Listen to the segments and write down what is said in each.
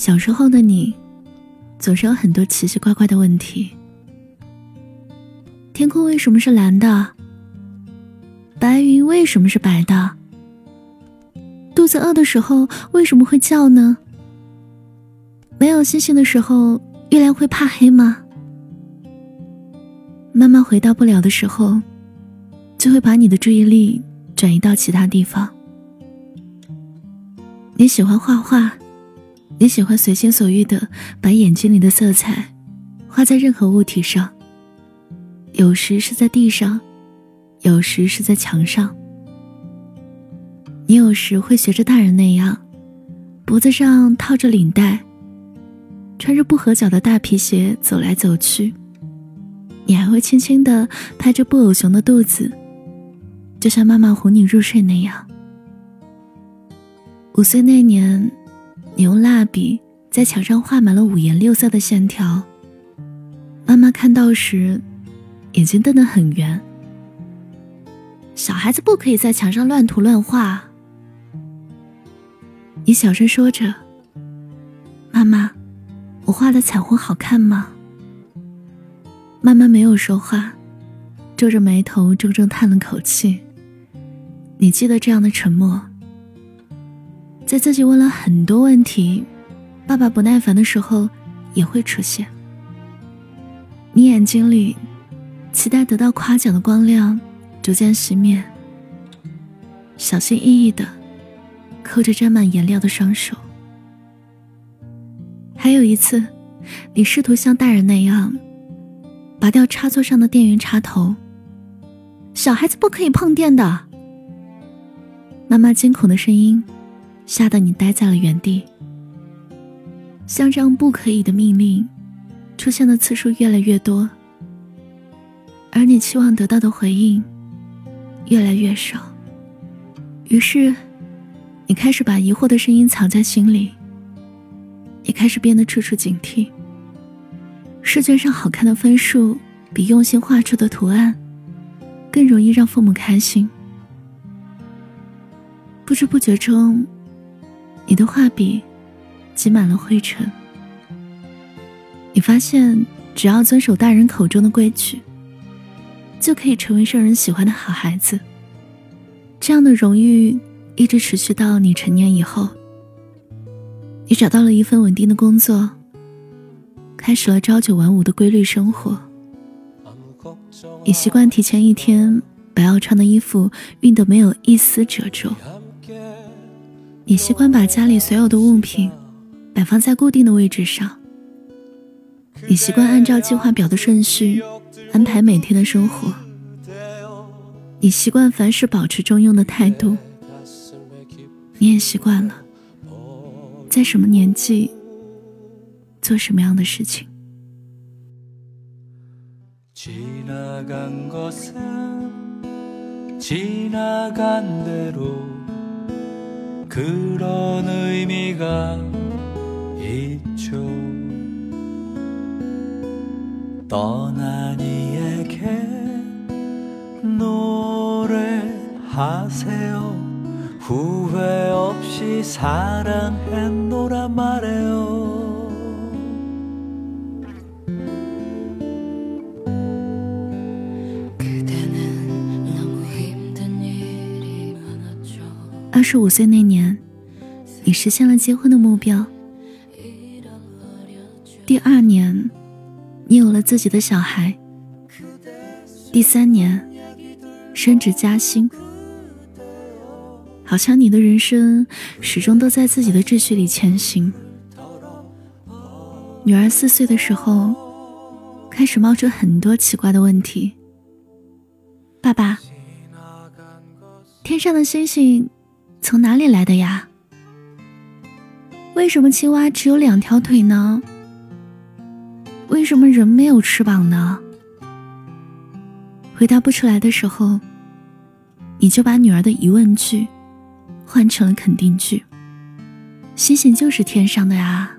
小时候的你，总是有很多奇奇怪怪的问题：天空为什么是蓝的？白云为什么是白的？肚子饿的时候为什么会叫呢？没有星星的时候，月亮会怕黑吗？妈妈回答不了的时候，就会把你的注意力转移到其他地方。你喜欢画画，你喜欢随心所欲的把眼睛里的色彩画在任何物体上，有时是在地上，有时是在墙上。你有时会学着大人那样，脖子上套着领带，穿着不合脚的大皮鞋走来走去。你还会轻轻地拍着布偶熊的肚子，就像妈妈哄你入睡那样。五岁那年，你用蜡笔在墙上画满了五颜六色的线条。妈妈看到时，眼睛瞪得很圆。小孩子不可以在墙上乱涂乱画。你小声说着：“妈妈，我画的彩虹好看吗？”妈妈没有说话，皱着眉头，重重叹了口气。你记得这样的沉默，在自己问了很多问题，爸爸不耐烦的时候也会出现。你眼睛里期待得到夸奖的光亮逐渐熄灭，小心翼翼的抠着沾满颜料的双手。还有一次，你试图像大人那样。拔掉插座上的电源插头。小孩子不可以碰电的。妈妈惊恐的声音，吓得你呆在了原地。像这样不可以的命令，出现的次数越来越多，而你期望得到的回应，越来越少。于是，你开始把疑惑的声音藏在心里。你开始变得处处警惕。试卷上好看的分数，比用心画出的图案更容易让父母开心。不知不觉中，你的画笔积满了灰尘。你发现，只要遵守大人口中的规矩，就可以成为受人喜欢的好孩子。这样的荣誉一直持续到你成年以后。你找到了一份稳定的工作。开始了朝九晚五的规律生活。你习惯提前一天把要穿的衣服熨得没有一丝褶皱。你习惯把家里所有的物品摆放在固定的位置上。你习惯按照计划表的顺序安排每天的生活。你习惯凡事保持中庸的态度。你也习惯了，在什么年纪。做什么样的事情？ 그런 의미가 있죠. 떠난 이에게 노래하세요. 후회 없이 사랑했노라 말해요. 二十五岁那年，你实现了结婚的目标。第二年，你有了自己的小孩。第三年，升职加薪。好像你的人生始终都在自己的秩序里前行。女儿四岁的时候，开始冒出很多奇怪的问题。爸爸，天上的星星。从哪里来的呀？为什么青蛙只有两条腿呢？为什么人没有翅膀呢？回答不出来的时候，你就把女儿的疑问句换成了肯定句。星星就是天上的呀，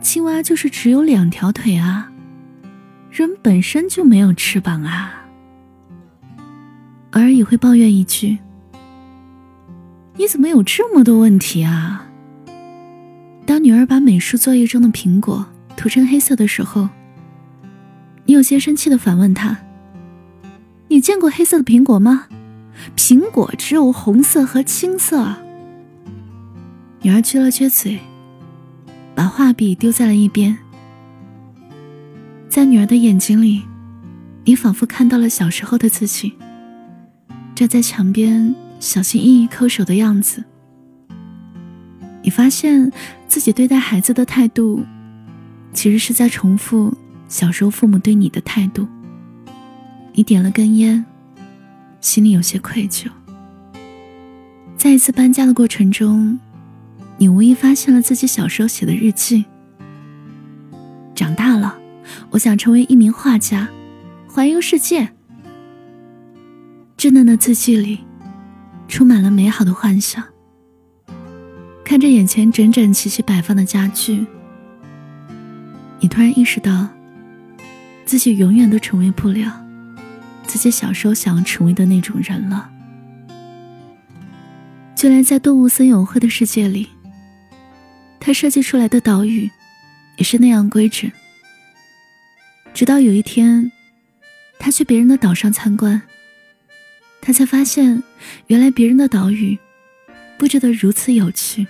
青蛙就是只有两条腿啊，人本身就没有翅膀啊。偶尔也会抱怨一句。你怎么有这么多问题啊？当女儿把美术作业中的苹果涂成黑色的时候，你有些生气的反问她：“你见过黑色的苹果吗？苹果只有红色和青色。”女儿撅了撅嘴，把画笔丢在了一边。在女儿的眼睛里，你仿佛看到了小时候的自己，站在墙边小心翼翼抠手的样子。你发现自己对待孩子的态度，其实是在重复小时候父母对你的态度。你点了根烟，心里有些愧疚。在一次搬家的过程中，你无意发现了自己小时候写的日记。长大了，我想成为一名画家，环游世界。稚嫩的字迹里，充满了美好的幻想。看着眼前整整齐齐摆放的家具，你突然意识到，自己永远都成为不了自己小时候想要成为的那种人了。就连在动物森友会的世界里，他设计出来的岛屿也是那样规整。直到有一天，他去别人的岛上参观，他才发现，原来别人的岛屿布置的如此有趣。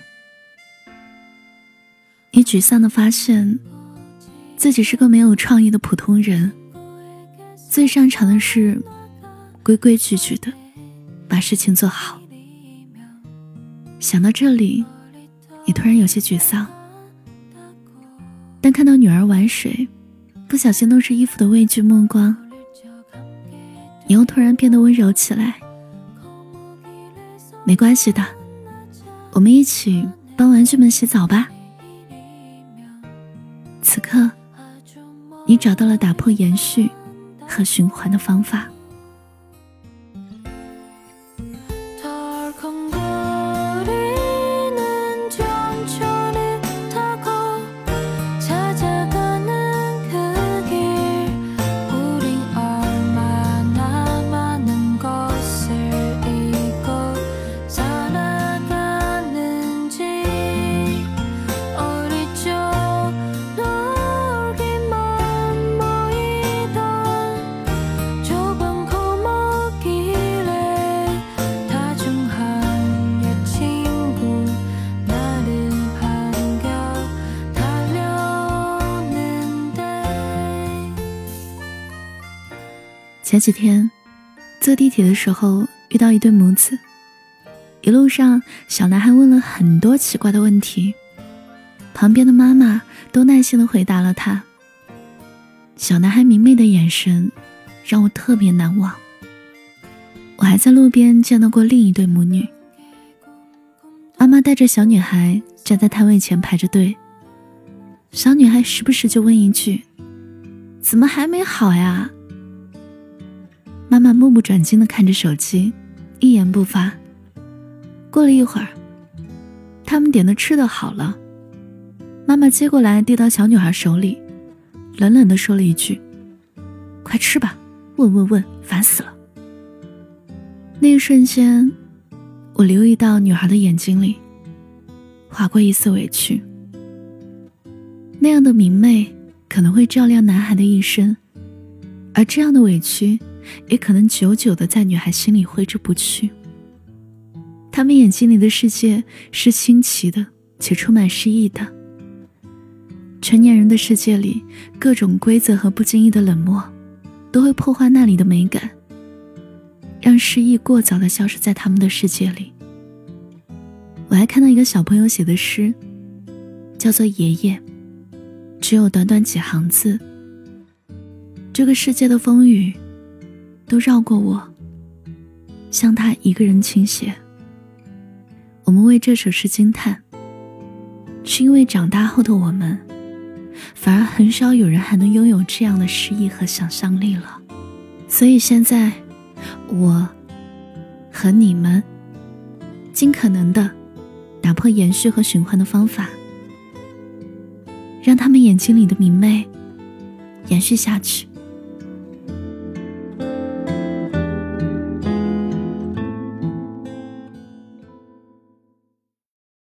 你沮丧的发现，自己是个没有创意的普通人，最擅长的是规规矩矩的把事情做好。想到这里，你突然有些沮丧。但看到女儿玩水，不小心弄湿衣服的畏惧目光，你又突然变得温柔起来。没关系的，我们一起帮玩具们洗澡吧。此刻，你找到了打破延续和循环的方法。前几天，坐地铁的时候遇到一对母子，一路上小男孩问了很多奇怪的问题，旁边的妈妈都耐心的回答了他。小男孩明媚的眼神让我特别难忘。我还在路边见到过另一对母女，妈妈带着小女孩站在摊位前排着队，小女孩时不时就问一句：“怎么还没好呀？”妈妈目不转睛的看着手机，一言不发。过了一会儿，他们点的吃的好了，妈妈接过来递到小女孩手里，冷冷的说了一句：“快吃吧，问问问，烦死了。”那一瞬间，我留意到女孩的眼睛里划过一丝委屈。那样的明媚可能会照亮男孩的一生，而这样的委屈。也可能久久的在女孩心里挥之不去。他们眼睛里的世界是新奇的，且充满诗意的。成年人的世界里，各种规则和不经意的冷漠，都会破坏那里的美感，让诗意过早的消失在他们的世界里。我还看到一个小朋友写的诗，叫做《爷爷》，只有短短几行字。这个世界的风雨。都绕过我，向他一个人倾斜。我们为这首诗惊叹，是因为长大后的我们，反而很少有人还能拥有这样的诗意和想象力了。所以现在，我和你们，尽可能的打破延续和循环的方法，让他们眼睛里的明媚延续下去。